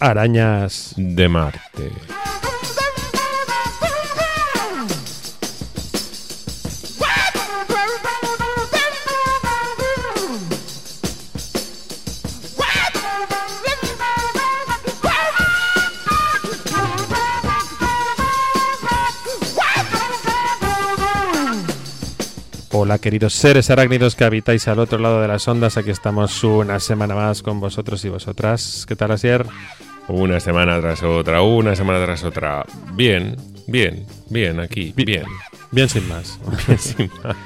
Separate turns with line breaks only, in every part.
Arañas
de Marte.
Hola queridos seres arácnidos que habitáis al otro lado de las ondas, aquí estamos una semana más con vosotros y vosotras. ¿Qué tal Asier?
Una semana tras otra, una semana tras otra. Bien, bien, bien, aquí, bien.
Bien sin más.
Bien sin más.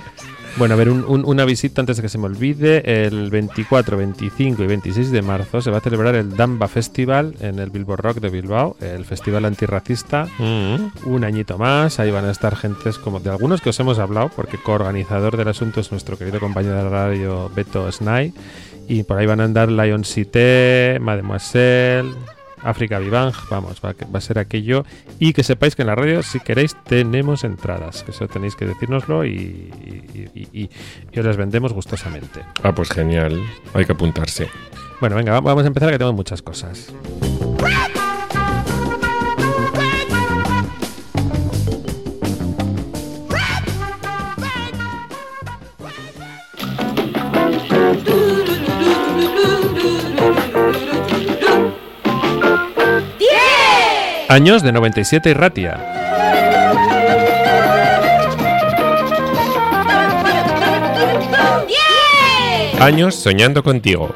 Bueno, a ver, un- un- una visita antes de que se me olvide. El 24, 25 y 26 de marzo se va a celebrar el Damba Festival en el Bilbo Rock de Bilbao, el festival antirracista.
Mm.
Un añito más, ahí van a estar gentes como de algunos que os hemos hablado, porque coorganizador del asunto es nuestro querido compañero de radio Beto Snai. Y por ahí van a andar Lion Cité, Mademoiselle, África Vivang, vamos, va, a- va a ser aquello. Y que sepáis que en la radio, si queréis, tenemos entradas, que eso tenéis que decírnoslo y, y, y- y- y os las vendemos gustosamente.
Ah, pues genial. Hay que apuntarse.
Bueno, venga, va- vamos a empezar que tengo muchas cosas. Años de 97 y Ratia.
Años soñando contigo.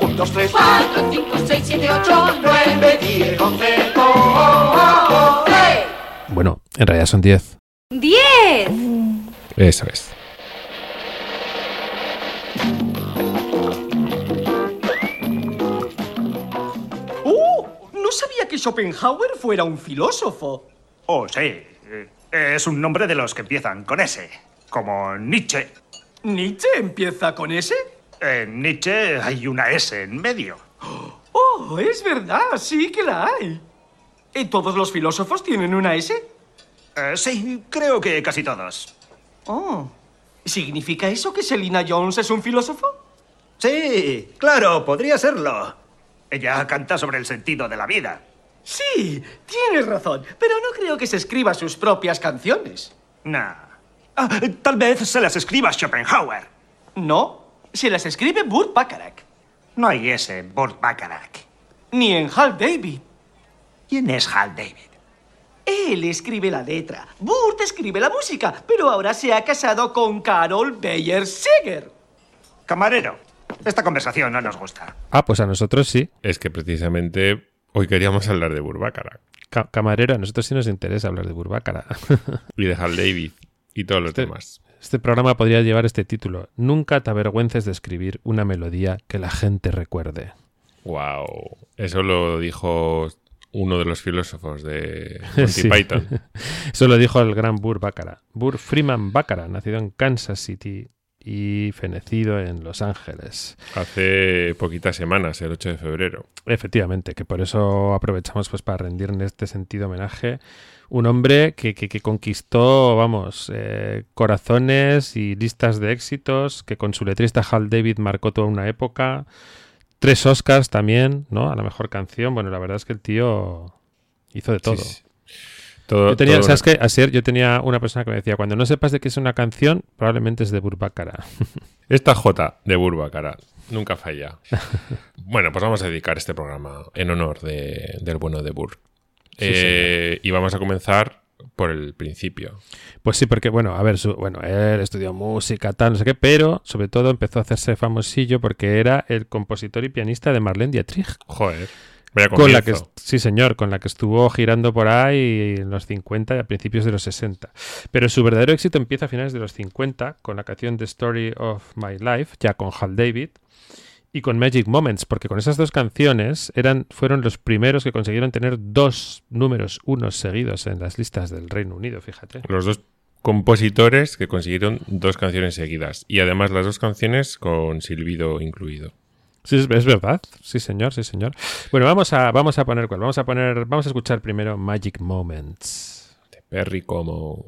1, 2, 3,
4, 5, 6, 7, 8,
9, 10, 11, oh, oh, oh, hey.
Bueno, en realidad son 10.
10.
Eso es.
Sabía que Schopenhauer fuera un filósofo.
Oh, sí. Eh, Es un nombre de los que empiezan con S. Como Nietzsche.
¿Nietzsche empieza con ese?
En Nietzsche hay una S en medio.
Oh, es verdad, sí que la hay. ¿Y todos los filósofos tienen una S?
Eh, sí, creo que casi todos.
Oh. ¿Significa eso que Selina Jones es un filósofo?
Sí, claro, podría serlo. Ella canta sobre el sentido de la vida.
Sí, tienes razón, pero no creo que se escriba sus propias canciones.
Nah. Ah, tal vez se las escriba Schopenhauer.
No, se las escribe Burt Bacharach,
No hay en Burt Bacharach.
ni en Hal David.
¿Quién es Hal David?
Él escribe la letra, Burt escribe la música, pero ahora se ha casado con Carol Bayer Seger.
Camarero, esta conversación no nos gusta.
Ah, pues a nosotros sí.
Es que precisamente hoy queríamos hablar de Burbácara
Ca- camarero, a nosotros sí nos interesa hablar de Burbácara.
y de Hal David y todos los
Este-
demás.
Este programa podría llevar este título. Nunca te avergüences de escribir una melodía que la gente recuerde.
Wow. Eso lo dijo uno de los filósofos de Monty
Sí.
Python.
Eso lo dijo el gran Burr Baccarat. Burr Freeman Baccarat, nacido en Kansas City y fenecido en Los Ángeles.
Hace poquitas semanas, el 8 de febrero.
Efectivamente, que por eso aprovechamos pues para rendir en este sentido homenaje. Un hombre que, que- que conquistó, vamos, eh, corazones y listas de éxitos, que con su letrista Hal David marcó toda una época. Tres Oscars también, ¿no? A la mejor canción. Bueno, la verdad es que el tío hizo de todo.
Sí, sí. Todo,
Yo tenía,
todo-
¿sabes qué? Yo tenía una persona que me decía, cuando no sepas de qué es una canción, probablemente es de Burbácara.
Esta J de Burbácara nunca falla. bueno, pues vamos a dedicar este programa en honor de- del bueno de Burr.
Sí,
Eh, y vamos a comenzar por el principio.
Pues sí, porque, bueno, a ver, su- bueno, él estudió música, tal, no sé qué, pero sobre todo empezó a hacerse famosillo porque era el compositor y pianista de Marlene Dietrich.
Joder.
Con la que, sí, señor, con la que estuvo girando por ahí en los 50 y a principios de los 60. Pero su verdadero éxito empieza a finales de los 50 con la canción The Story of My Life, ya con Hal David, y con Magic Moments, porque con esas dos canciones eran, fueron los primeros que consiguieron tener dos números unos seguidos en las listas del Reino Unido, fíjate.
Los dos compositores que consiguieron dos canciones seguidas. Y además las dos canciones con silbido incluido.
Es verdad. Sí, señor, sí, señor. Bueno, vamos a, vamos a poner cuál. Vamos a poner, vamos a escuchar primero Magic Moments.
De Perry como...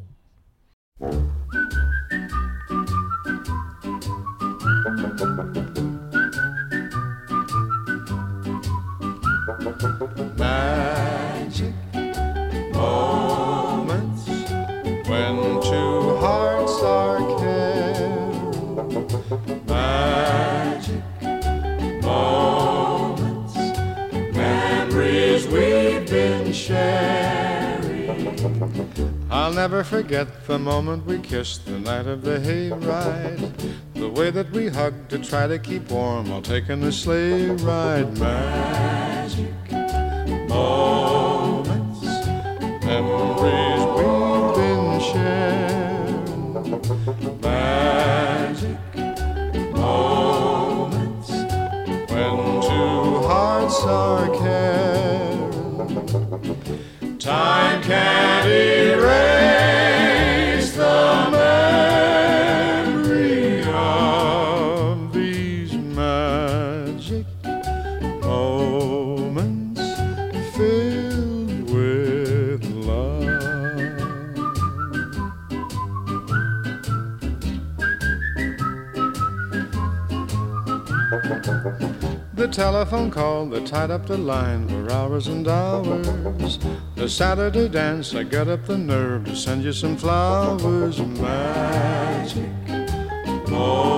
I'll never forget the moment we kissed the night of the hayride. The way that we hugged to try to keep warm while taking the sleigh ride. Magic moments, telephone call that tied up the line for hours and hours. The Saturday dance, I got up the nerve to send you some flowers. Magic moments,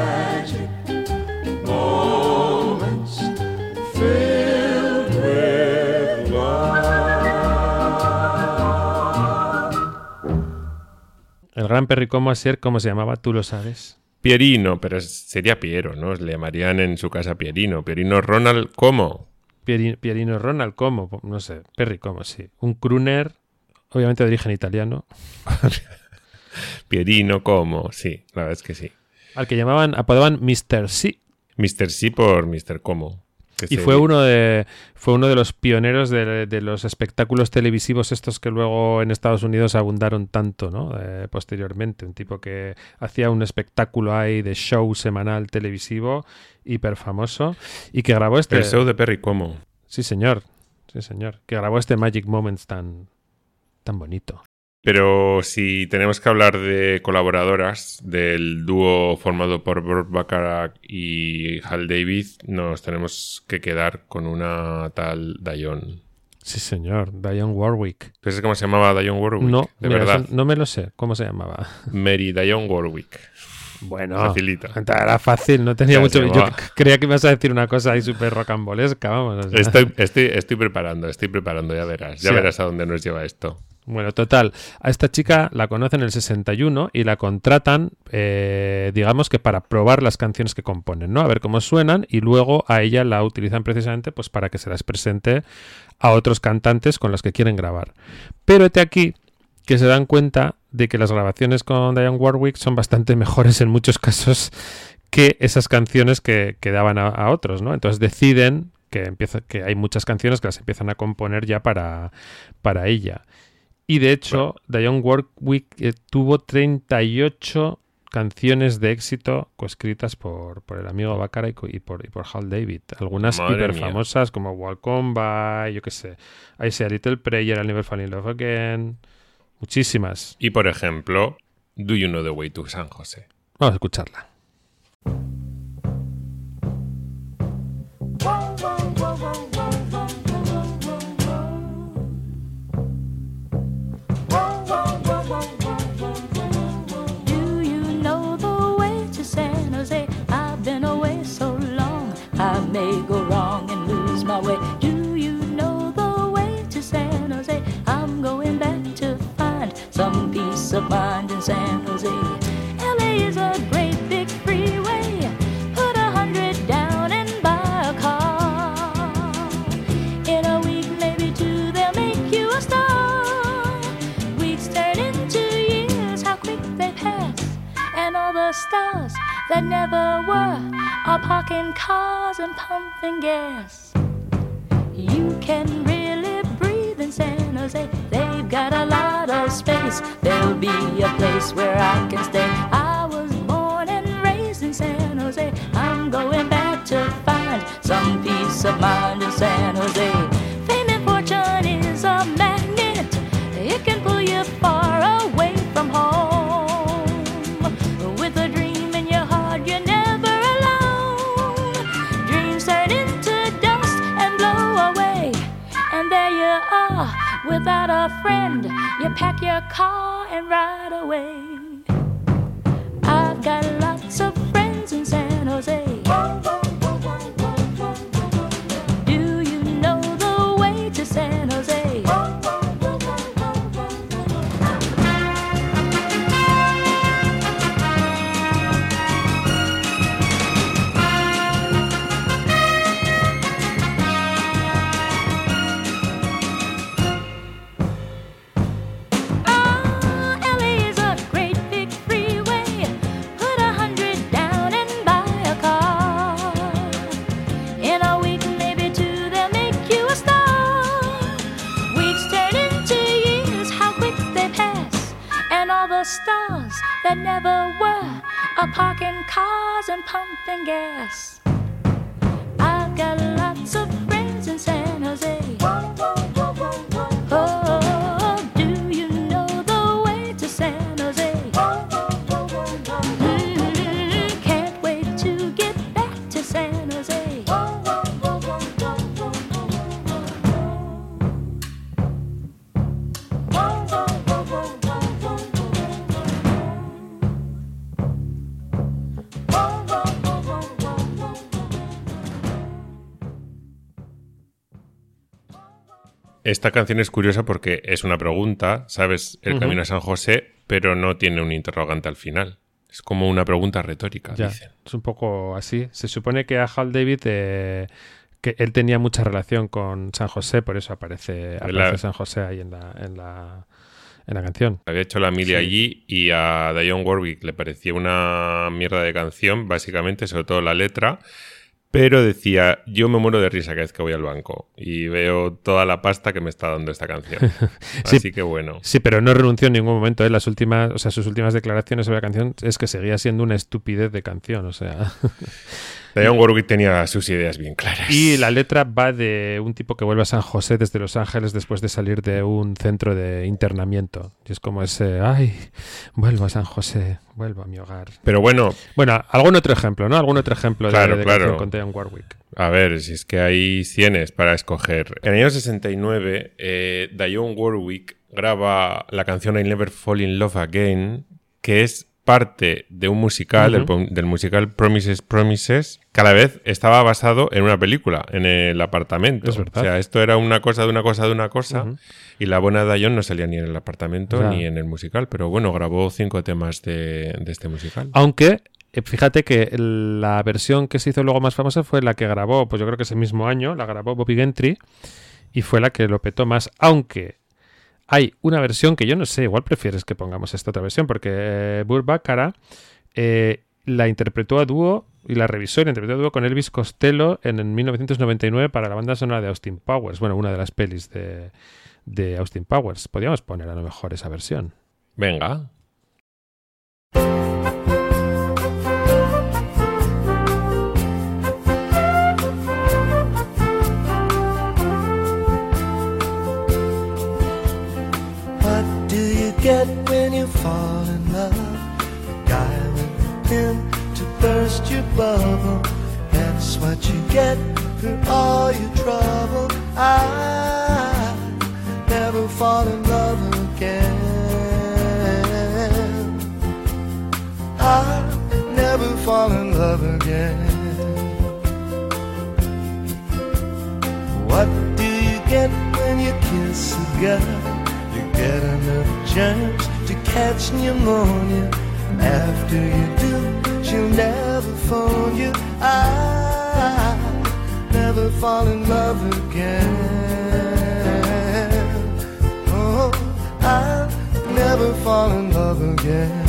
Gran Perricomo Asier, ¿cómo se llamaba? ¿Tú lo sabes?
Pierino, pero sería Piero, ¿no? Le llamarían en su casa Pierino. Pierino Ronald, ¿cómo?
Pieri- Pierino Ronald, ¿cómo? No sé, Perricomo, sí. Un crooner, obviamente de origen italiano,
Pierino, ¿cómo? Sí, la verdad es que sí.
al que llamaban, apodaban Mr. C.
Mr. Sí por Mr. ¿Cómo? Que
Y
se-
fue uno de fue uno de los pioneros de, de los espectáculos televisivos estos que luego en Estados Unidos abundaron tanto, ¿no? Eh, posteriormente, un tipo que hacía un espectáculo ahí de show semanal televisivo hiper famoso y que grabó este
El show de Perry, ¿cómo?
Sí, señor. Sí, señor. Que grabó este Magic Moments tan tan bonito.
Pero si tenemos que hablar de colaboradoras del dúo formado por Burt Bacharach y Hal David, nos tenemos que quedar con una tal Dion.
Sí, señor. Diane Warwick.
¿Sabes cómo se llamaba Dion Warwick?
No,
de
mira,
verdad.
no me lo sé. ¿Cómo se llamaba?
Mary Dion Warwick.
Bueno,
Facilito.
Era fácil, no tenía
Ya
mucho. Yo creía que ibas a decir una cosa ahí súper rocambolesca, vamos. o sea.
Estoy, estoy, estoy preparando, estoy preparando, ya verás. Ya
Sí.
verás a dónde nos lleva esto.
Bueno, total. A esta chica la conocen en el 61 y la contratan, eh, digamos que para probar las canciones que componen, ¿no? A ver cómo suenan y luego a ella la utilizan precisamente pues para que se las presente a otros cantantes con los que quieren grabar. Pero este aquí que se dan cuenta de que las grabaciones con Diane Warwick son bastante mejores en muchos casos que esas canciones que, daban a, a otros, ¿no? Entonces deciden que, empieza, que hay muchas canciones que las empiezan a componer ya para, para ella. Y de hecho, Diane Warwick eh, tuvo 38 canciones de éxito coescritas por, por el amigo Baccara y, por, y por Hal David. Algunas hiper famosas como Welcome By, yo qué sé, I Say a Little Prayer, I'll Never Fall in Love Again. Muchísimas.
Y por ejemplo, Do You Know the Way to San José?
Vamos a escucharla.
some peace of mind in San Jose. LA is a great big freeway. Put a hundred down and buy a car. In a week, maybe two, they'll make you a star. Weeks turn into years, how quick they pass. And all the stars that never were are parking cars and pumping gas. You can really breathe in San Jose. Got a lot of space. There'll be a place where I can stay. I was born and raised in San Jose. I'm going back to find some peace of mind in San Jose. Without a friend. You pack your car and ride away. I've got lots of
Esta canción es curiosa porque es una pregunta, ¿sabes? El camino a San José, pero no tiene un interrogante al final. Es como una pregunta retórica,
Ya,
dicen.
es un poco así. Se supone que a Hal David eh, que él tenía mucha relación con San José, por eso aparece, aparece
La-
San José ahí en la, en la, en la canción.
Había hecho la mili
Sí.
allí y a Dionne Warwick le parecía una mierda de canción, básicamente, sobre todo la letra. Pero decía, yo me muero de risa cada vez que voy al banco y veo toda la pasta que me está dando esta canción.
Sí.
Así que bueno.
Sí, pero no renunció en ningún momento. ¿eh? Las últimas, o sea, sus últimas declaraciones sobre la canción es que seguía siendo una estupidez de canción. O sea,
Dionne Warwick tenía sus ideas bien claras.
y la letra va de un tipo que vuelve a San José desde Los Ángeles después de salir de un centro de internamiento. Y es como ese, ay, vuelvo a San José, vuelvo a mi hogar.
Pero bueno,
Bueno, algún otro ejemplo, ¿no? Algún otro ejemplo de-
Claro,
de,
claro.
canción con Dionne Warwick.
A ver, si es que hay cienes para escoger. En el año 69, eh, Dionne Warwick graba la canción I Never Fall in Love Again, que es parte de un musical, del, musical Promises, Promises, que a la vez estaba basado en una película, en el apartamento.
Es verdad.
O sea, esto era una cosa de una cosa de una cosa, y la buena Dionne no salía ni en el apartamento ni en el musical, pero bueno, grabó cinco temas de, de este musical.
Aunque, eh, fíjate que la versión que se hizo luego más famosa fue la que grabó, pues yo creo que ese mismo año, la grabó Bobby Gentry y fue la que lo petó más. Aunque hay una versión que yo no sé, igual prefieres que pongamos esta otra versión, porque eh, Burt Bacharach, eh, la interpretó a dúo y la revisó y la interpretó a dúo con Elvis Costello en, en 1999 para la banda sonora de Austin Powers. Bueno, una de las pelis de, de Austin Powers. Podríamos poner a lo mejor esa versión.
Venga.
Fall in love? A guy with a pen to burst your bubble. That's what you get for all your trouble. I never fall in love again. I never fall in love again. What do you get when you kiss a girl? You get enough germs to catch pneumonia. After you do, she'll never phone you. I never fall in love again. Oh, I'll never fall in love again.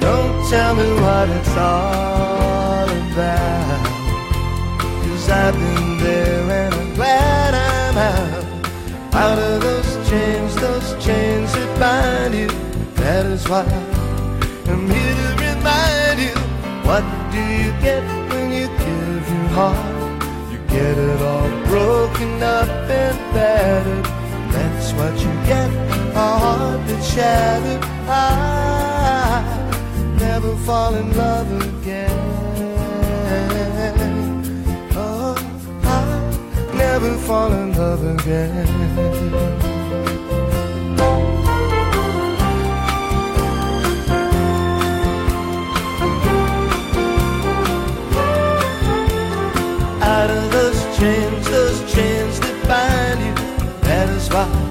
Don't tell me what it's all about. Cause I've been there and I'm glad I'm out. Out of those chains, those That is why I'm here to remind you. What do you get when you give your heart? You get it all broken up and battered. That's what you get, a heart that's shattered. I never fall in love again. Oh, I never fall in love again. Out of those chains, those chains that bind you. That is why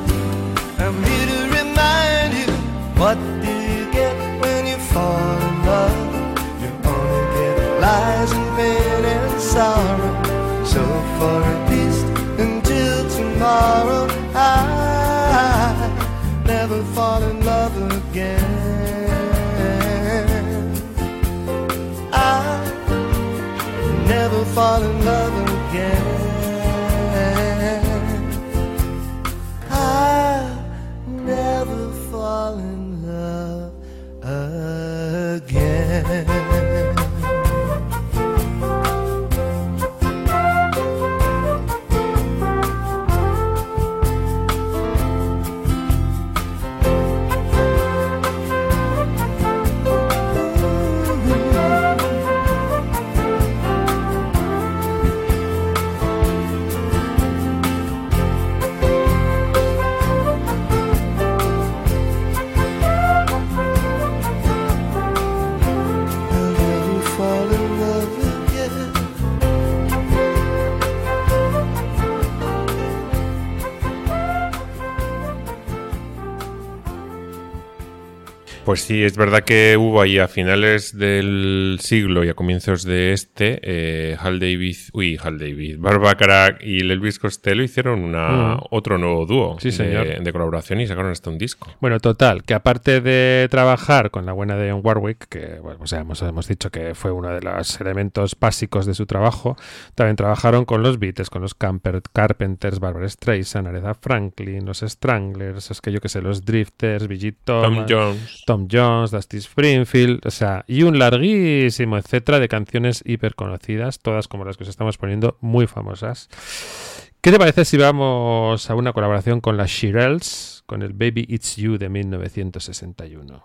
Pues sí, es verdad que hubo ahí a finales del siglo y a comienzos de este, eh, Hal Davis, uy, Hal Davis, Barbara y Elvis Costello hicieron una,
Mm.
otro nuevo dúo
Sí,
de-
señor.
De, colaboración y sacaron hasta un disco.
Bueno, total, que aparte de trabajar con la buena de Warwick, que bueno, pues ya hemos, hemos dicho que fue uno de los elementos básicos de su trabajo, también trabajaron con los Beatles, con los Camper, Carpenters, Barbara Streisand, Aretha Franklin, los Stranglers, es que yo que sé, los Drifters, Brigitte
Tom Jones.
Tom Jones, Dusty Springfield, o sea, y un larguísimo etcétera de canciones hiper conocidas, todas como las que os estamos poniendo, muy famosas. ¿Qué te parece si vamos a una colaboración con las Shirelles, con el Baby It's You de 1961?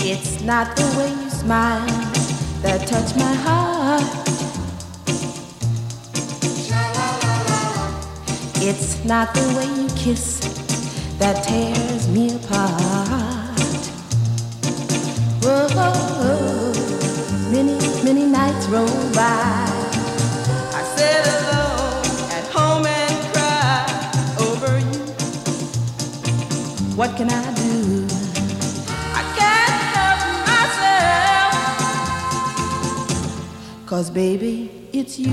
It's not the way you smile that touch my heart. It's not the way you kiss that tears me apart. Whoa, many, many nights roll by. I sit alone at home and cry over you. What can I do? Cause baby, it's you.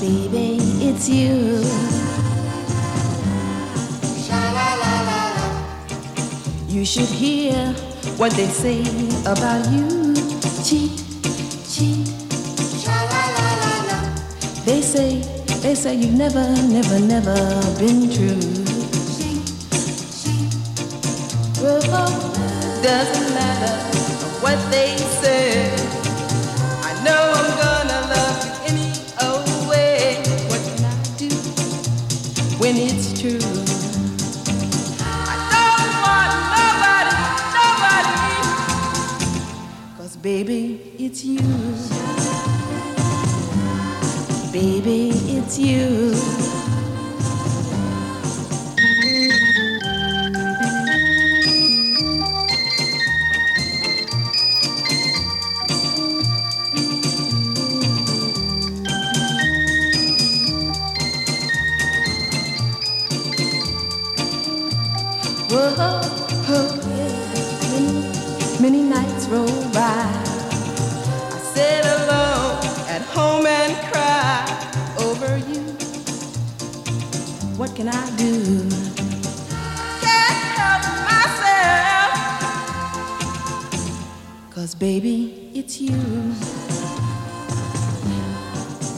Baby, it's you. You should hear what they say about you. Cheat, cheat. Sha la la la. They say, they say you've never, never, never been true. Well, doesn't matter what they say. I know I'm gonna love you any old way. What can I do when it's true? I don't want nobody, nobody. Cause baby, it's you. Baby, it's you. What can I do? Can't help myself. Cause baby, it's you.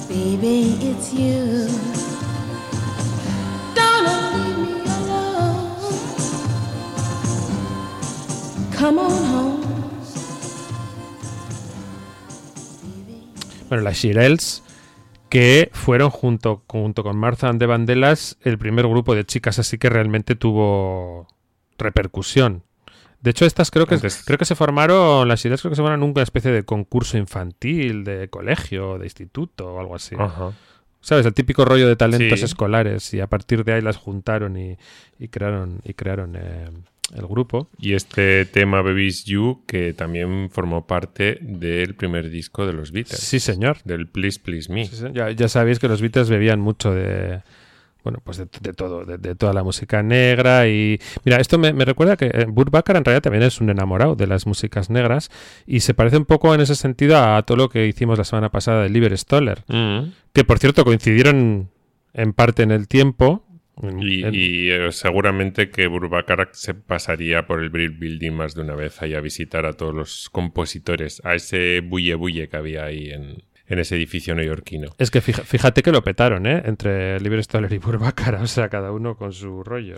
Baby, it's you. Don't leave me alone. Come on home.
Bueno, las Shirelles, que fueron junto, junto con Martha and the Vandellas el primer grupo de chicas así que realmente tuvo repercusión. De hecho, estas creo que creo que se formaron, las Shirelles creo que se formaron en una especie de concurso infantil, de colegio, de instituto o algo así.
Ajá.
¿Sabes? El típico rollo de talentos
Sí.
escolares y a partir de ahí las juntaron y, y crearon, y crearon eh, el grupo.
Y este tema Baby's You, que también formó parte del primer disco de los Beatles.
Sí, señor.
Del Please Please Me.
Sí, Ya, ya sabéis que los Beatles bebían mucho de. Bueno, pues de, de todo, de, de toda la música negra y... Mira, esto me, me recuerda que eh, Burt Bacharach en realidad también es un enamorado de las músicas negras y se parece un poco en ese sentido a todo lo que hicimos la semana pasada de Liber Stoller,
Mm.
que por cierto coincidieron en parte en el tiempo.
Y, eh, seguramente que Burbacarak se pasaría por el Brick Building más de una vez ahí a visitar a todos los compositores, a ese bulle bulle que había ahí en, en ese edificio neoyorquino.
Es que fíjate que lo petaron, ¿eh? Entre Liber Stoller y Burt Bacharach, o sea, cada uno con su rollo.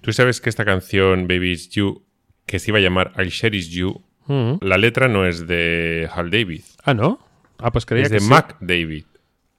Tú sabes que esta canción Baby's You, que se iba a llamar I Cherish You,
Mm.
la letra no es de Hal David,
Ah, ¿no? Ah, pues creía
es
que
de
sí.
Mac David.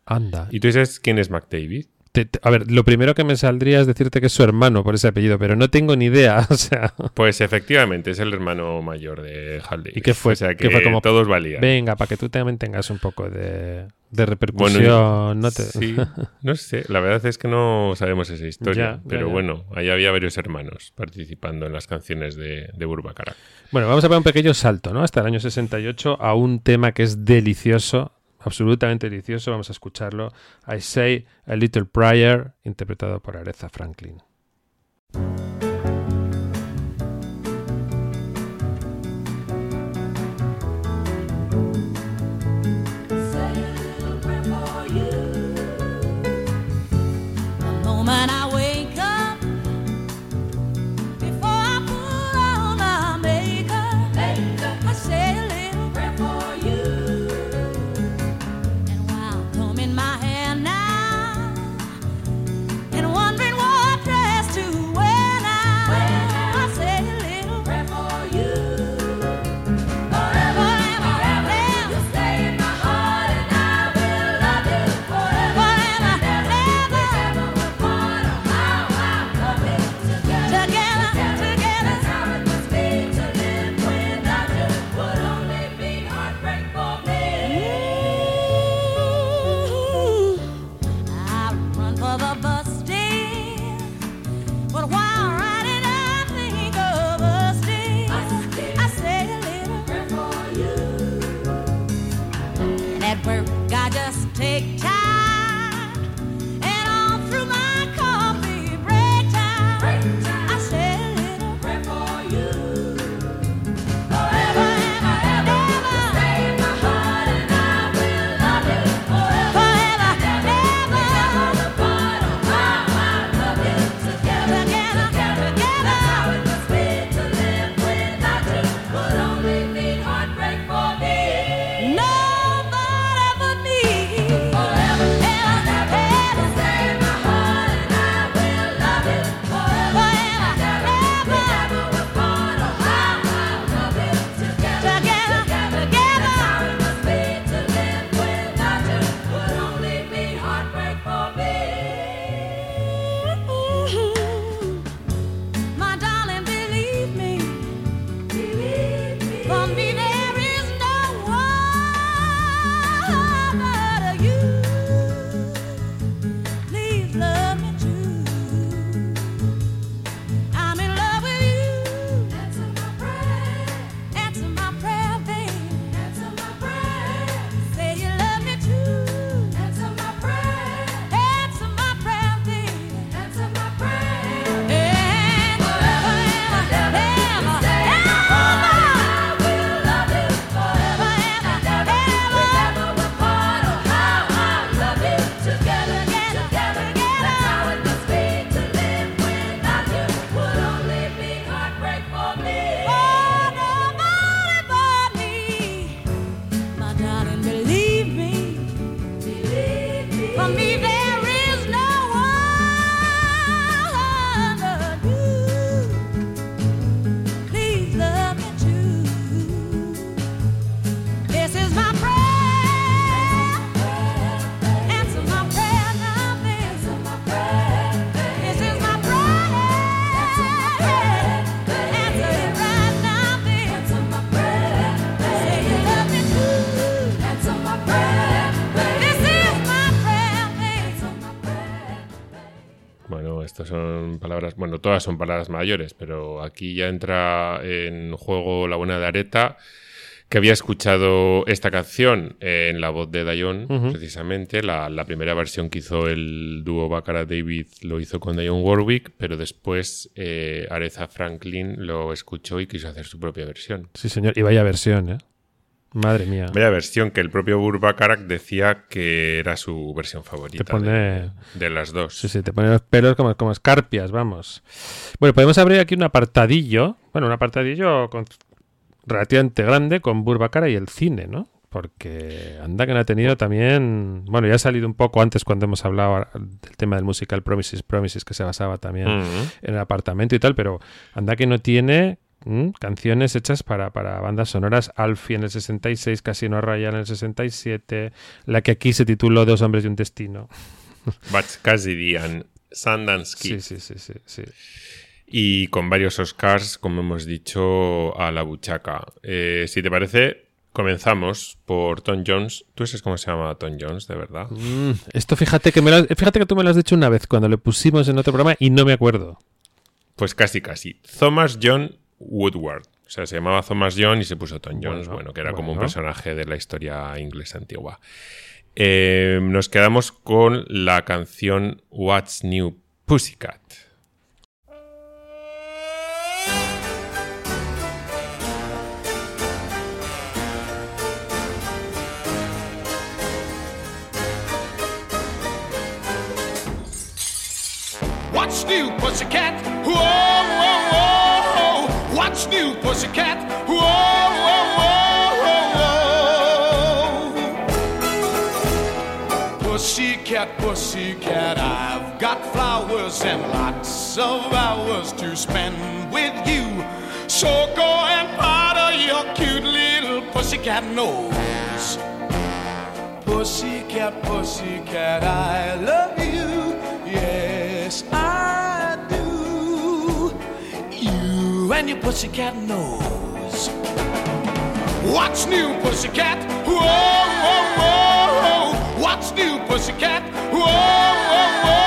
Anda.
¿Y tú sabes quién es Mac David?
Te- te- a ver, lo primero que me saldría es decirte que es su hermano por ese apellido, pero no tengo ni idea. O sea,
Pues efectivamente, es el hermano mayor de Hal.
¿y qué fue?
O sea
¿Qué
que
fue como,
todos valían.
Venga, para que tú también tengas un poco de, de repercusión.
Bueno,
no te...
sí, no sé, la verdad es que no sabemos esa historia,
Ya,
pero
ya.
bueno, ahí había varios hermanos participando en las canciones de, de Burbacarak.
Bueno, vamos a ver un pequeño salto, ¿no? Hasta el año 68 a un tema que es delicioso, absolutamente delicioso. Vamos a escucharlo. I Say a Little Prayer, interpretado por Aretha Franklin.
Estas son palabras, bueno, todas son palabras mayores, pero aquí ya entra en juego la buena de Areta, que había escuchado esta canción en la voz de
Ujú.
precisamente. La, la primera versión que hizo el dúo Baccarat David lo hizo con Dion Warwick, pero después eh, Aretha Franklin lo escuchó y quiso hacer su propia versión.
Sí, señor. Y vaya versión, ¿eh? Madre mía.
Vaya versión que el propio Burt Bacharach decía que era su versión favorita
Te pone-
de, de las dos.
Sí, sí, te pone los pelos como, como escarpias, vamos. Bueno, podemos abrir aquí un apartadillo. Bueno, un apartadillo con- relativamente grande con Burbacara y el cine, ¿no? Porque anda que no ha tenido también. Bueno, ya ha salido un poco antes cuando hemos hablado del tema del musical Promises, Promises, que se basaba también
Ujú.
en el apartamento y tal, pero anda que no tiene mm, canciones hechas para, para bandas sonoras. Alfie en el 66, Casino Royale en el 67, la que aquí se tituló Dos hombres y un destino.
Butch Cassidy and Sundance Kid.
Sí, sí, sí, sí, sí.
Y con varios Oscars, como hemos dicho, a la buchaca. Eh, si te parece, comenzamos por Tom Jones. ¿Tú sabes cómo se llama Tom Jones, de verdad?
Mm, esto fíjate que me lo, fíjate que tú me lo has dicho una vez cuando lo pusimos en otro programa y no me acuerdo.
Pues casi, casi. Thomas John Woodward. O sea, se llamaba Thomas John y se puso Tom Jones,
Bueno,
bueno, que era como un personaje de la historia inglesa antigua. Eh, nos quedamos con la canción What's New Pussycat.
What's new, pussycat? Whoa, whoa, whoa. What's new, pussycat? Whoa, whoa, whoa, whoa. Pussycat, pussycat, I've got flowers and lots of hours to spend with you. So go and powder your cute little pussycat nose. Pussycat, pussycat, I love you. Yes, I and your pussycat nose. What's new, pussycat? Whoa, whoa, whoa. What's new, pussycat? Whoa, whoa, whoa,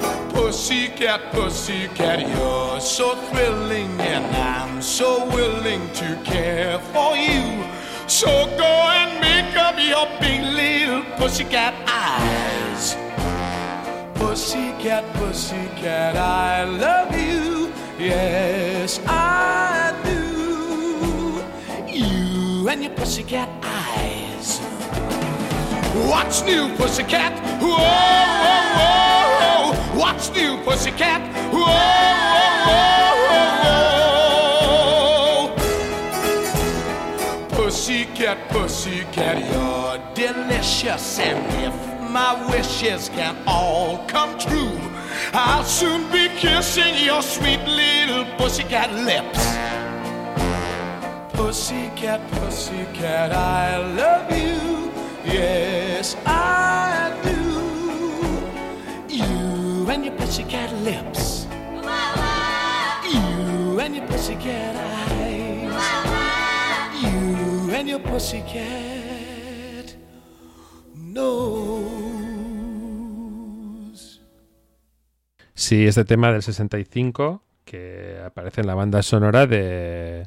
whoa. Pussycat, pussycat, you're so thrilling, and I'm so willing to care for you. So go and make up your big little pussycat eyes. Pussycat, pussycat, I love you. Yes, I do. You and your pussycat eyes. What's new, pussycat? Whoa, whoa, whoa. What's new, pussycat? Whoa, whoa, whoa. Pussycat, pussycat, you're delicious. And if my wishes can all come true, I'll soon be kissing your sweet little pussycat lips. Pussycat, pussycat, I love you. Yes, I do. You and your pussycat lips. You and your pussycat eyes. You and your pussycat nose.
Sí, este tema del 65 que aparece en la banda sonora de,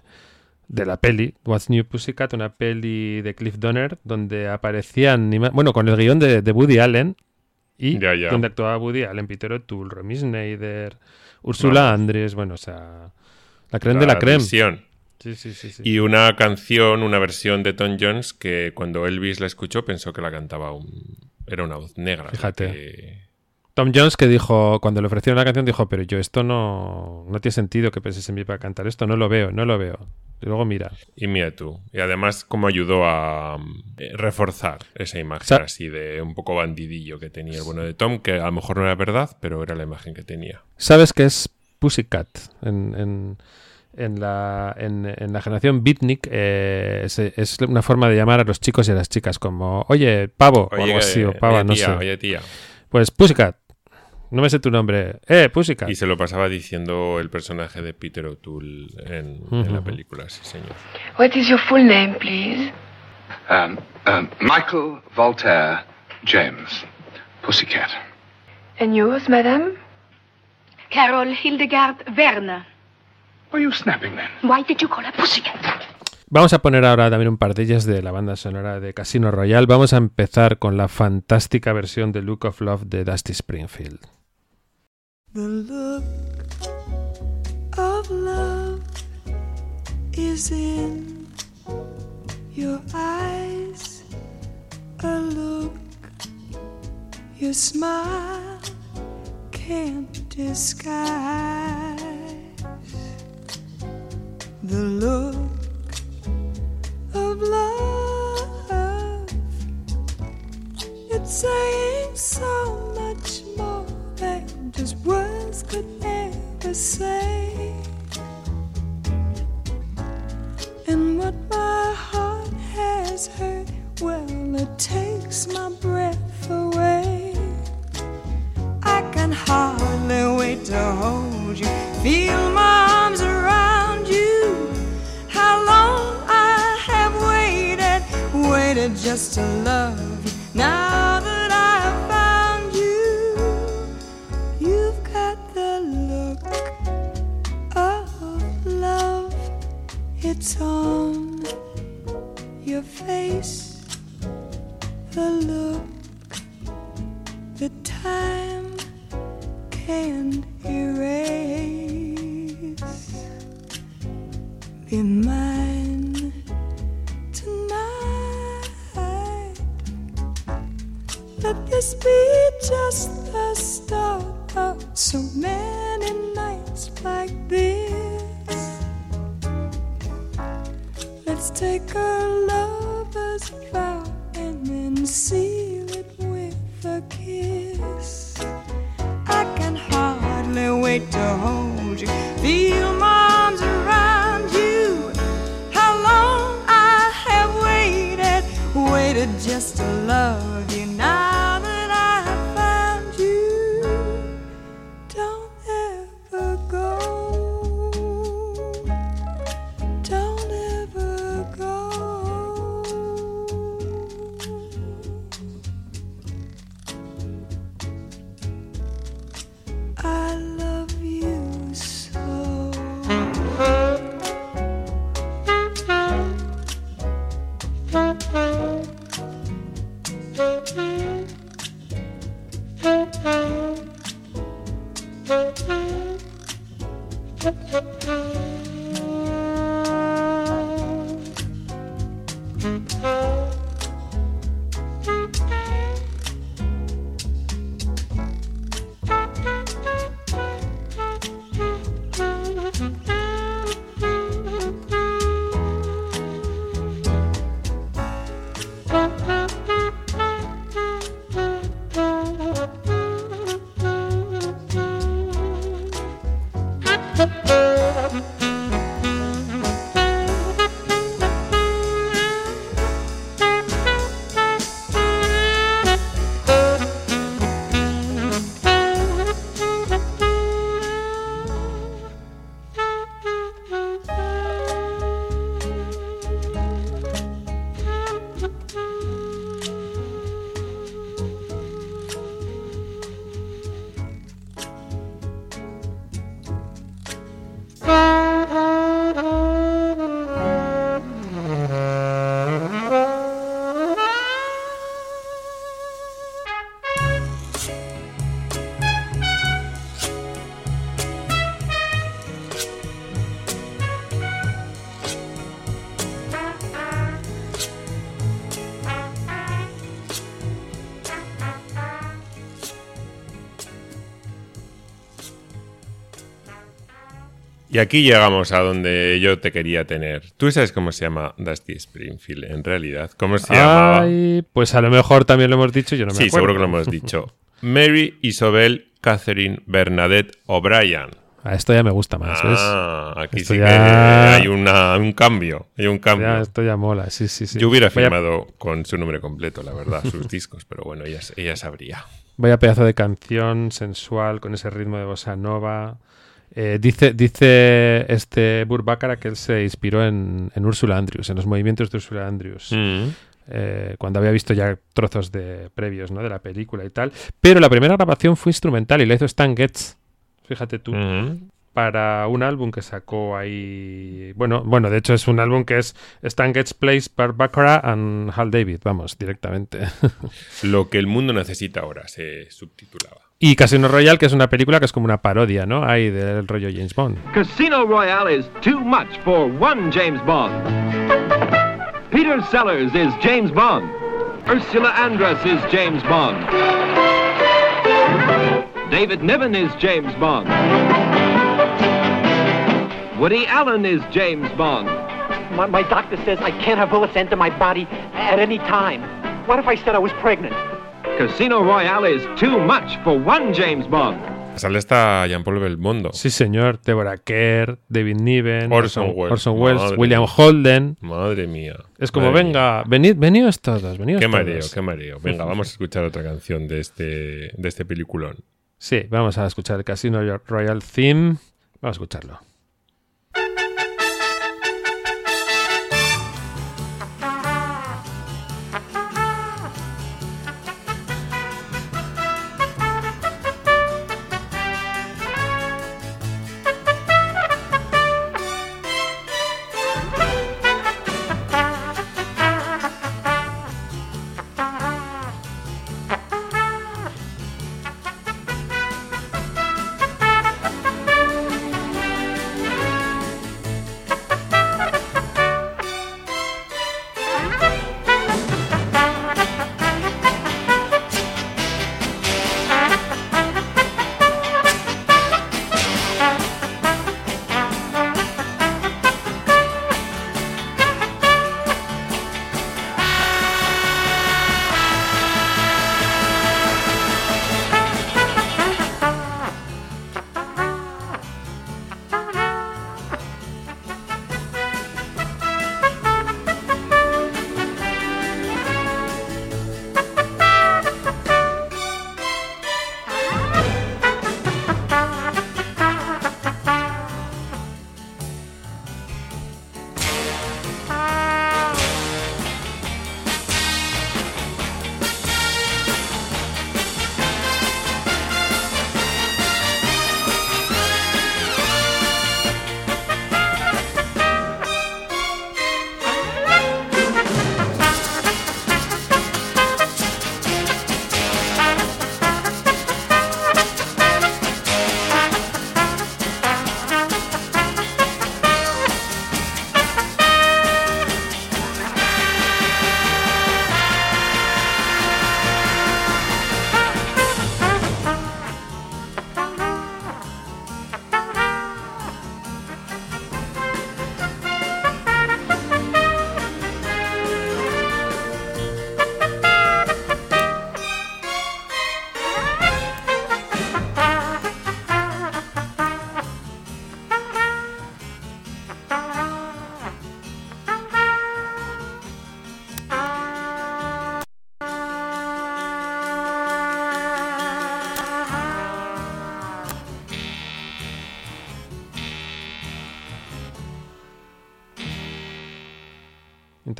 de la peli What's New Pussycat, una peli de Cliff Donner donde aparecían, bueno, con el guion de, de Woody Allen y
Ya, ya.
donde actuaba Woody Allen, Peter O'Toole, Romy Schneider, Ursula
Vamos.
Andrés, bueno, o sea, la creme de la creme. Sí, sí, sí.
Y una canción, una versión de Tom Jones que cuando Elvis la escuchó pensó que la cantaba un... Era una voz negra.
Fíjate.
que-
Tom Jones que dijo, cuando le ofrecieron la canción, dijo, pero yo esto no, no tiene sentido que penses en mí para cantar esto, no lo veo, no lo veo. Y luego mira,
Y mira tú. Y además cómo ayudó a eh, reforzar esa imagen
Sa-
así de un poco bandidillo que tenía el bueno de Tom, que a lo mejor no era verdad, pero era la imagen que tenía.
¿Sabes qué es Pussycat? En, en, en la, en, en la generación beatnik eh, es, es una forma de llamar a los chicos y a las chicas, como, oye, pavo, o algo así, o
eh,
pava,
oye,
no
tía,
sé.
Oye, tía.
Pues Pussycat, no me sé tu nombre. Eh, Pussycat.
Y se lo pasaba diciendo el personaje de Peter O'Toole en, en la película, sí, señor.
What is your full name, please?
Um, um, Michael Voltaire James. Pussycat.
And yours, madame? Carol Hildegard Werner.
Why are you snapping then?
Why did you call her Pussycat?
Vamos a poner ahora también un par de ellas de la banda sonora de Casino Royale. Vamos a empezar con la fantástica versión de Look of Love de Dusty Springfield.
The look of love is in your eyes. A look your smile can't disguise. The look of love. It's saying so much more than just words could ever say. And what my heart has heard, well, it takes my breath away. I can hardly wait to hold you, feel my arms around you. How long I have waited, waited just to love
Y aquí llegamos a donde yo te quería tener. ¿Tú sabes cómo se llama Dusty Springfield en realidad? ¿Cómo se llamaba?
Ay, pues a lo mejor también lo hemos dicho, yo no me
sí,
acuerdo.
seguro que lo hemos dicho. Mary Isobel Catherine Bernadette O'Brien.
A esto ya me gusta más, ¿ves?
Ah, aquí
Esto
sí
ya-
que hay una- un cambio. Hay un cambio.
Ya, esto ya mola, sí, sí, sí.
Yo hubiera firmado con su nombre completo, la verdad, sus discos, pero bueno, ella, ella sabría.
Vaya pedazo de canción sensual con ese ritmo de bossa nova. Eh, dice, dice este Burt Bacharach que él se inspiró en, en Ursula Andrews, en los movimientos de Ursula Andrews.
Mm.
eh, cuando había visto ya trozos de previos ¿no? de la película y tal. Pero la primera grabación fue instrumental y la hizo Stan Getz. Fíjate tú. Para un álbum que sacó ahí. Bueno, bueno, de hecho es un álbum que es Stan Getz Plays Barbara and Hal David, vamos, directamente.
Lo que el mundo necesita ahora, se subtitulaba.
Y Casino Royale, que es una película que es como una parodia, ¿no? Ahí del rollo James Bond.
Casino Royale is too much for one James Bond. Peter Sellers is James Bond. Ursula Andress is James Bond. David Niven is James Bond. Woody Allen is James Bond.
My, my doctor says I can't have bullets enter my body at any time. What if I said I was pregnant?
Casino Royale is too much for one James Bond.
Sale hasta Jean-Paul Belmondo.
Sí, señor. Deborah Kerr, David Niven,
Orson Welles.
Orson Welles,
Madre
William
mía.
Holden.
Madre mía.
Es como,
Madre
venga, venid, veníos todos, veníos
Qué
todos.
mareo, qué mareo. Venga, vamos a escuchar otra canción de este, de este peliculón.
Sí, vamos a escuchar el Casino Royale Theme. Vamos a escucharlo.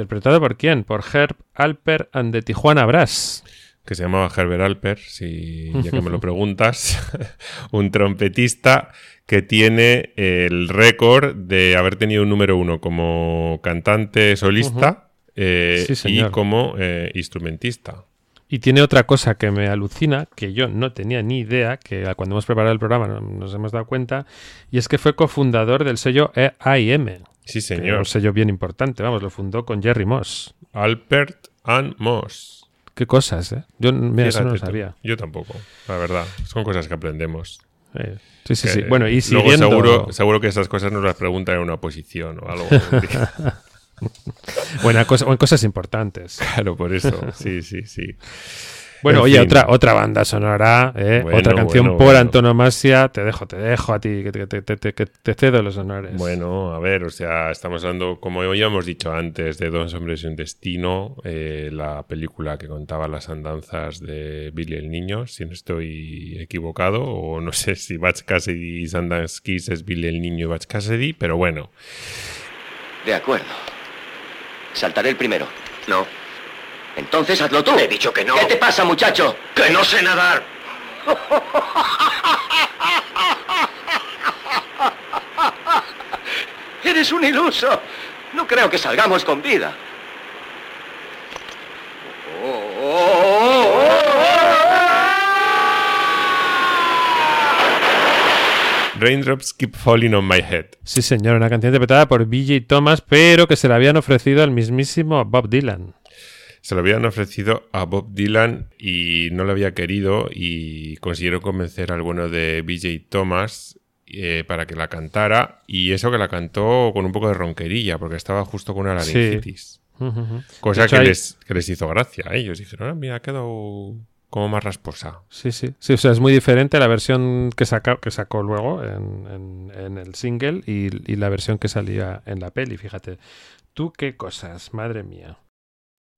¿Interpretado por quién? Por Herb Alper and the Tijuana Brass.
Que se llamaba Herbert Alper, si ya que me lo preguntas. un trompetista que tiene el récord de haber tenido un número uno como cantante solista eh,
Sí,
y como eh, instrumentista.
Y tiene otra cosa que me alucina, que yo no tenía ni idea, que cuando hemos preparado el programa no- nos hemos dado cuenta, y es que fue cofundador del sello E AIM.
Sí, señor.
Un sello bien importante, vamos, lo fundó con Jerry Moss.
Albert and Moss.
Qué cosas, ¿eh? Yo mira, eso no lo sabía.
Yo tampoco, la verdad. Son cosas que aprendemos.
Eh, sí, sí,
Que
sí. Bueno, y
luego
siguiendo...
seguro, seguro que esas cosas nos las preguntan en una oposición o algo.
Buena cosa, o en cosas importantes.
Claro, por eso. Sí, sí, sí.
Bueno,
En
oye,
fin.
otra, otra banda sonora, ¿eh?
Bueno,
otra canción
bueno,
por
bueno.
antonomasia. Te dejo, te dejo a ti, que te, te cedo los honores.
Bueno, a ver, o sea, estamos hablando, como ya hemos dicho antes, de Dos hombres y un destino, eh, la película que contaba las andanzas de Billy el Niño, si no estoy equivocado, o no sé si Batch Cassidy y Sundance Kiss es Billy el Niño y Batch Cassidy, pero bueno.
De acuerdo. Saltaré el primero. No. Entonces hazlo tú. He dicho que no. ¿Qué te pasa, muchacho? Que no sé nadar. Eres un iluso. No creo que salgamos con vida.
Raindrops Keep Falling on My Head.
Sí, señor, una canción interpretada por BJ Thomas, pero que se la habían ofrecido al mismísimo Bob Dylan.
Se lo habían ofrecido a Bob Dylan y no lo había querido y consiguieron convencer al bueno de BJ Thomas eh, para que la cantara y eso que la cantó con un poco de ronquerilla porque estaba justo con una laringitis.
Ujú.
Cosa
hecho,
que,
hay-
les, que les hizo gracia a ellos. Dijeron, ah, mira, ha quedado como más rasposa.
Sí, sí. Sí, o sea, es muy diferente la versión que, saca, que sacó luego en, en- en el single y, y la versión que salía en la peli, fíjate. Tú qué cosas, madre mía.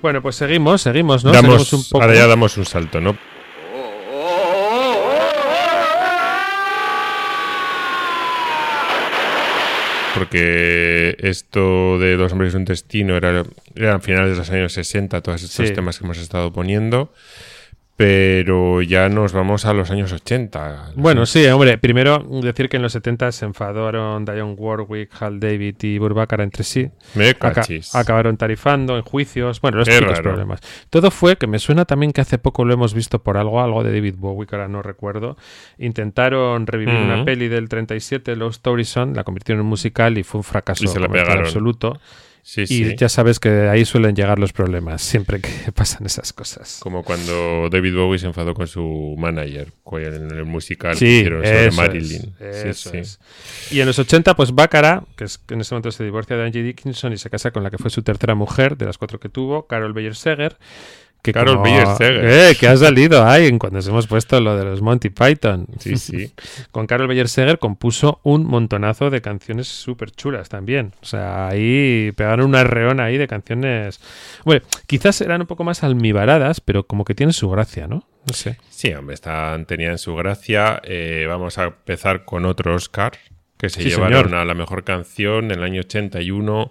Bueno, pues seguimos, seguimos, ¿no?
Damos-
Seguimos un poco.
Ahora ya damos un salto, ¿no? Porque esto de Dos hombres y un destino era, eran finales de los años 60, todos estos
Sí.
temas que hemos estado poniendo. Pero ya nos vamos a los años 80.
Bueno, sí, hombre, primero decir que en los 70 se enfadaron Dionne Warwick, Hal David y Burbacara entre sí.
Me
Aca- acabaron tarifando en juicios, bueno, los típicos problemas. Todo fue que me suena también que hace poco lo hemos visto por algo, algo de David Bowie, que ahora no recuerdo. Intentaron revivir una peli del 37, Lost Horizon, la convirtieron en musical y fue un fracaso
Y se la
comercial
pegaron.
absoluto.
Sí,
y
sí.
ya sabes que ahí suelen llegar los problemas, siempre que pasan esas cosas.
Como cuando David Bowie se enfadó con su manager en el musical que
Sí,
hicieron sobre
eso
Marilyn.
es,
Sí,
eso
sí.
es. Y en los 80, pues Bácara, que, es, en ese momento se divorcia de Angie Dickinson y se casa con la que fue su tercera mujer, de las cuatro que tuvo, Carol Beyer Seger, Que
Carol
como-. Eh, que ha salido ahí cuando nos hemos puesto lo de los Monty Python.
Sí, sí.
Con Carol Bayer Seger compuso un montonazo de canciones súper chulas también. O sea, ahí pegaron una reona ahí de canciones. Bueno, quizás eran un poco más almibaradas, pero como que tienen su gracia, ¿no? No sé.
Sí, hombre, están, tenían su gracia. Eh, vamos a empezar con otro Oscar que se
Sí,
llevaron
señor.
a la mejor canción en el año 81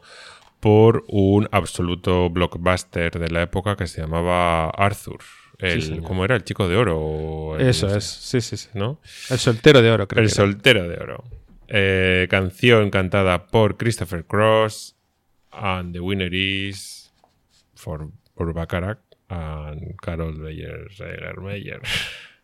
por un absoluto blockbuster de la época que se llamaba Arthur. El,
señor.
¿Cómo era? El chico de oro. el-
Eso
no
es, sí, sí, sí.
¿No?
El soltero de oro, creo.
El
que
soltero de oro. Eh, canción cantada por Christopher Cross. And the winner is for, por Bacharach and Carol Beyer Meyer.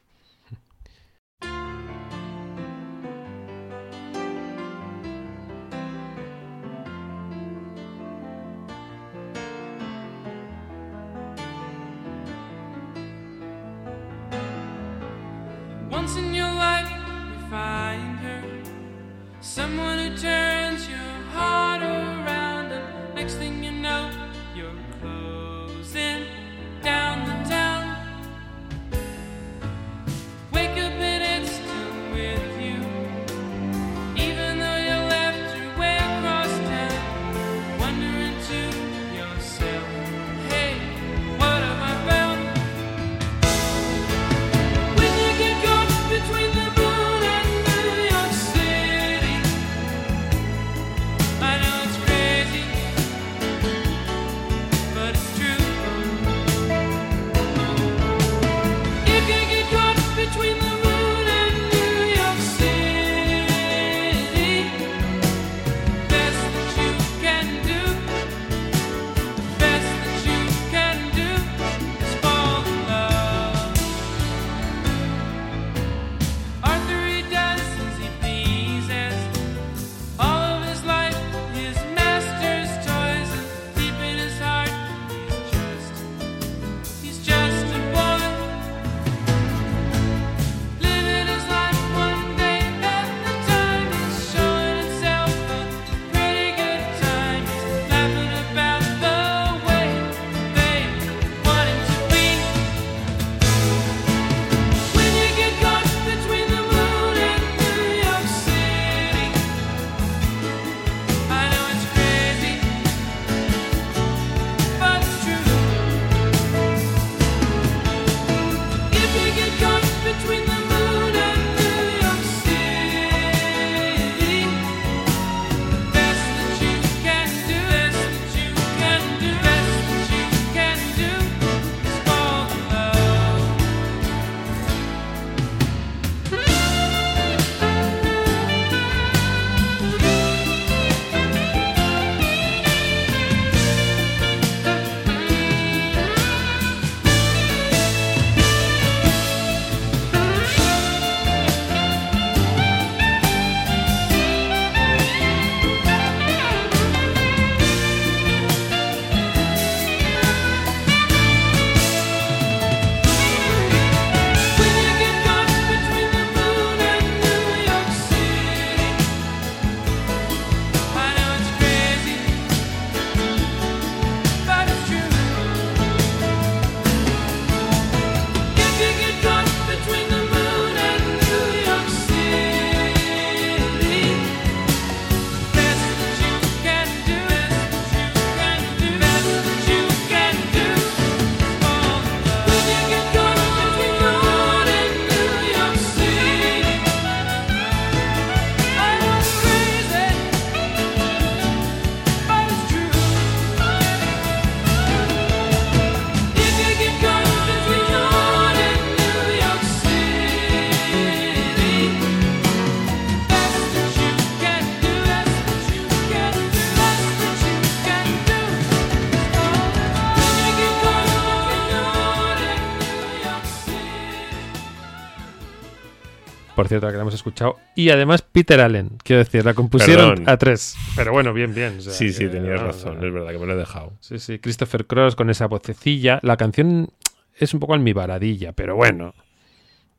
Por cierto, la que la hemos escuchado. Y además Peter Allen, quiero decir, la compusieron
Perdón.
a tres. Pero bueno, bien, bien. o sea,
Sí, sí, tenías
no,
razón.
no.
Es verdad que me lo he dejado.
Sí, sí, Christopher Cross con esa vocecilla. La canción es un poco almibaradilla, pero bueno.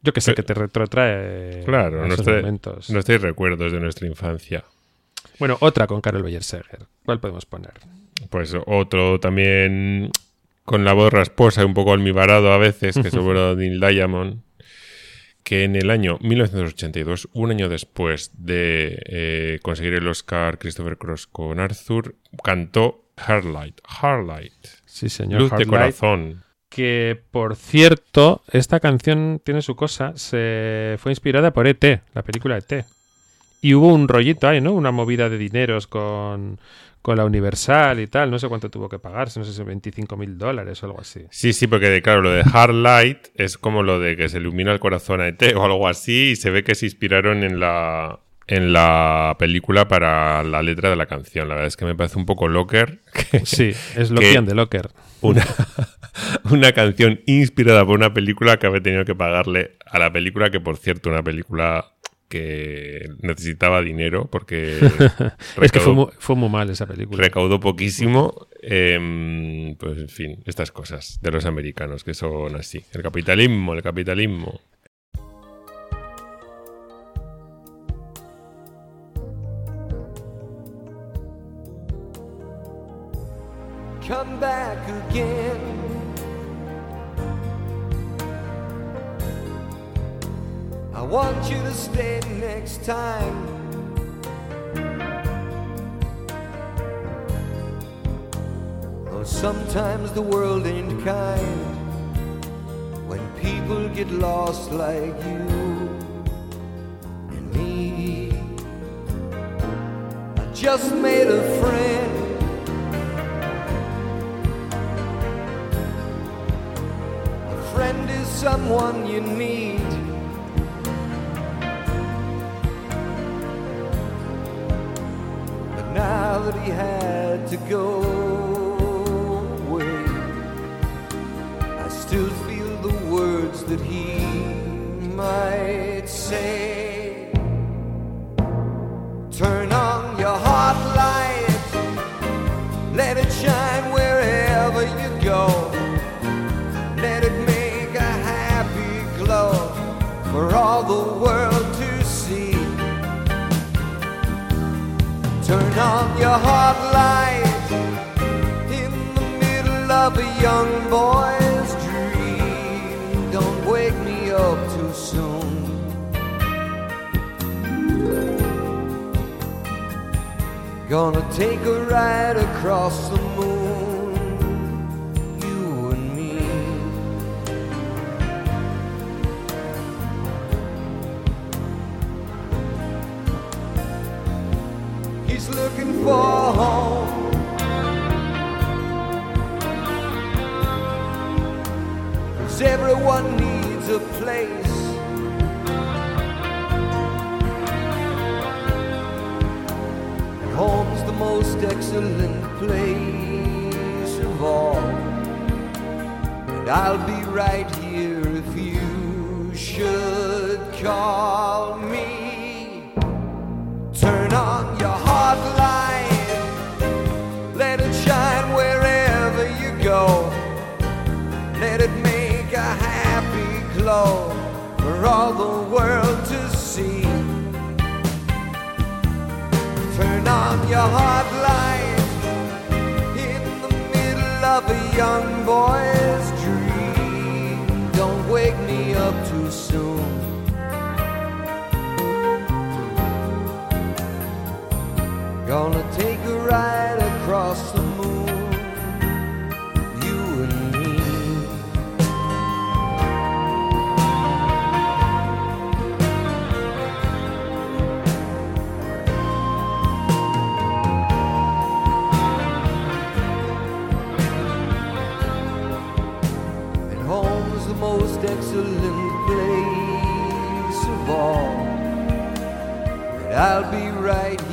Yo que sé, que te retrotrae
Claro,
a esos
nuestra-
momentos.
nuestros recuerdos de nuestra infancia.
Bueno, otra con Carol Beyer Seger. ¿Cuál podemos poner?
Pues otro también
con la voz rasposa y un poco almibarado a veces, que es el bueno de Neil Diamond, que en el año 1982, un año después de eh, conseguir el Oscar Christopher Cross con Arthur, cantó Heartlight. Heartlight.
Sí, señor.
Luz de corazón.
Que, por cierto, esta canción tiene su cosa. Se fue inspirada por E.T., la película E.T. Y hubo un rollito ahí, ¿no? Una movida de dineros con, con la Universal y tal. No sé cuánto tuvo que pagarse, no sé si 25 mil dólares o algo así.
Sí, sí, porque claro, lo de Heartlight es como lo de que se ilumina el corazón a ET o algo así, y se ve que se inspiraron en la, en la película para la letra de la canción. La verdad es que me parece un poco locker. que-
Sí, es
que
Lockian de Locker.
Una, una canción inspirada por una película que había tenido que pagarle a la película, que por cierto, una película que necesitaba dinero porque
es que fue
recaudó-
muy, fue muy mal esa película.
recaudó poquísimo. em, pues en fin, estas cosas de los americanos que son así. El capitalismo, el capitalismo.
come back again. Want you to stay next time. Oh, sometimes the world ain't kind when people get lost like you and me. I just made a friend. A friend is someone you need. But that he had to go away, I still feel the words that he might say. Your heart light in the middle of a young boy's dream. Don't wake me up too soon. Gonna take a ride across the for home. Cause everyone needs a place. Home's the most excellent place of all. And I'll be right here if you should call me. All the world to see. Turn on your heart light in the middle of a young boy's dream. Don't wake me up too soon. Gonna place of all. But I'll be right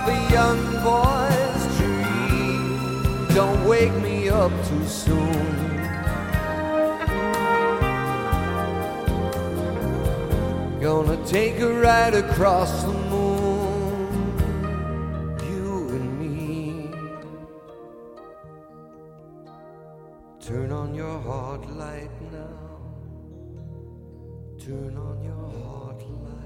of a young boy's dream. Don't wake me up too soon.
Gonna take a ride across the moon. You and me. Turn on your heart light now. Turn on your heart light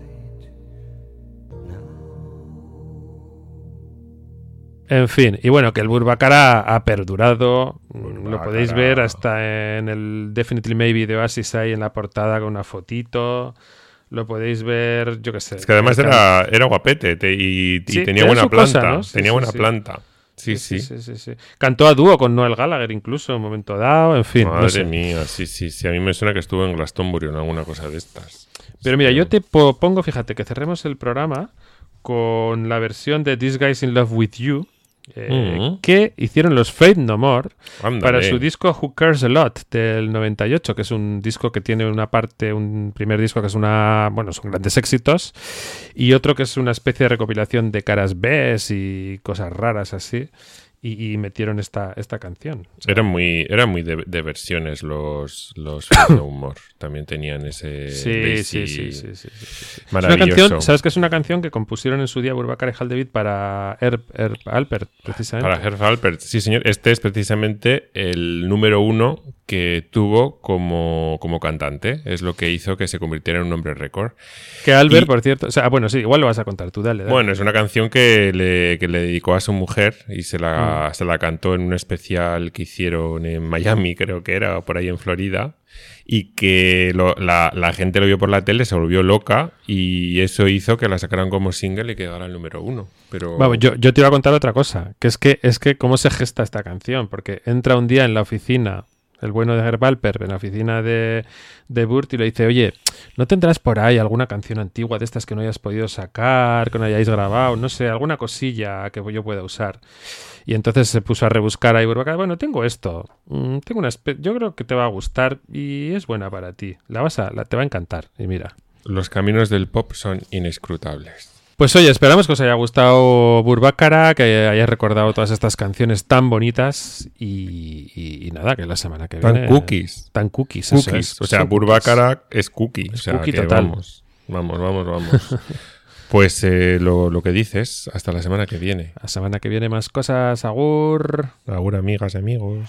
En fin, y bueno, que el Burbacara ha perdurado. Lo podéis ver hasta en el Definitely Maybe de Oasis ahí en la portada con una fotito. Lo podéis ver, yo qué sé.
Es que además era, era guapete te- y, tenía buena planta.
cosa, ¿no? Sí,
tenía
sí,
buena planta. Sí, sí.
sí, sí, sí. Cantó a dúo con Noel Gallagher incluso en un momento dado, en fin. no
Madre
sé.
mía, sí, sí, sí. A mí me suena que estuvo en Glastonbury o en alguna cosa de estas.
Pero mira, yo te po- pongo, fíjate, que cerremos el programa con la versión de This Guy's in Love with You. Eh,
Mm.
que hicieron los Fate No More
Ándale.
para su disco Who Cares a Lot del 98, que es un disco que tiene una parte, un primer disco que es una, bueno, son grandes éxitos, y otro que es una especie de recopilación de caras B y cosas raras así, y, y metieron esta, esta canción.
Eran muy, eran muy de, de versiones los, los No More. También tenían ese.
Sí, sí, sí, sí, sí, sí, sí. Es una
Maravilloso.
canción, ¿Sabes que es una canción que compusieron en su día Burbacar y Hal David para Herb, Herb Alpert, precisamente?
Para Herb Alpert, sí señor. Este es precisamente el número uno que tuvo como, como cantante. Es lo que hizo que se convirtiera en un hombre récord.
Que Albert,
Y-
por cierto, o sea, bueno, sí, igual lo vas a contar tú, dale. dale.
Bueno, es una canción que le, que le dedicó a su mujer y se
Mm.
Se la cantó en un especial que hicieron en Miami, creo que era, por ahí en Florida. Y que la, gente lo vio por la tele, se volvió loca y eso hizo que la sacaran como single y quedara el número uno. Pero
Vamos, yo, yo te iba a contar otra cosa, que es que es que cómo se gesta esta canción, porque entra un día en la oficina, el bueno de Herb Alpert, en la oficina de, de Burt y le dice, oye, ¿no tendrás por ahí alguna canción antigua de estas que no hayas podido sacar, que no hayáis grabado, no sé, alguna cosilla que yo pueda usar? Y entonces se puso a rebuscar ahí, bueno, tengo esto, mm, tengo una yo creo que te va a gustar y es buena para ti, la vas a, la, te va a encantar, y mira.
los caminos del pop son inescrutables.
Pues oye, esperamos que os haya gustado Burbacara, que hayáis recordado todas estas canciones tan bonitas y, y- y nada, que la semana que
Tan
viene...
cookies.
Tan cookies, eso
Cookies.
es,
o sea,
son
Burbacara es cookie.
Es
o sea,
cookie total.
Vamos, vamos, vamos, vamos. pues eh, lo, lo que dices, hasta la semana que viene.
La semana que viene más cosas, Agur.
Agur, amigas y amigos.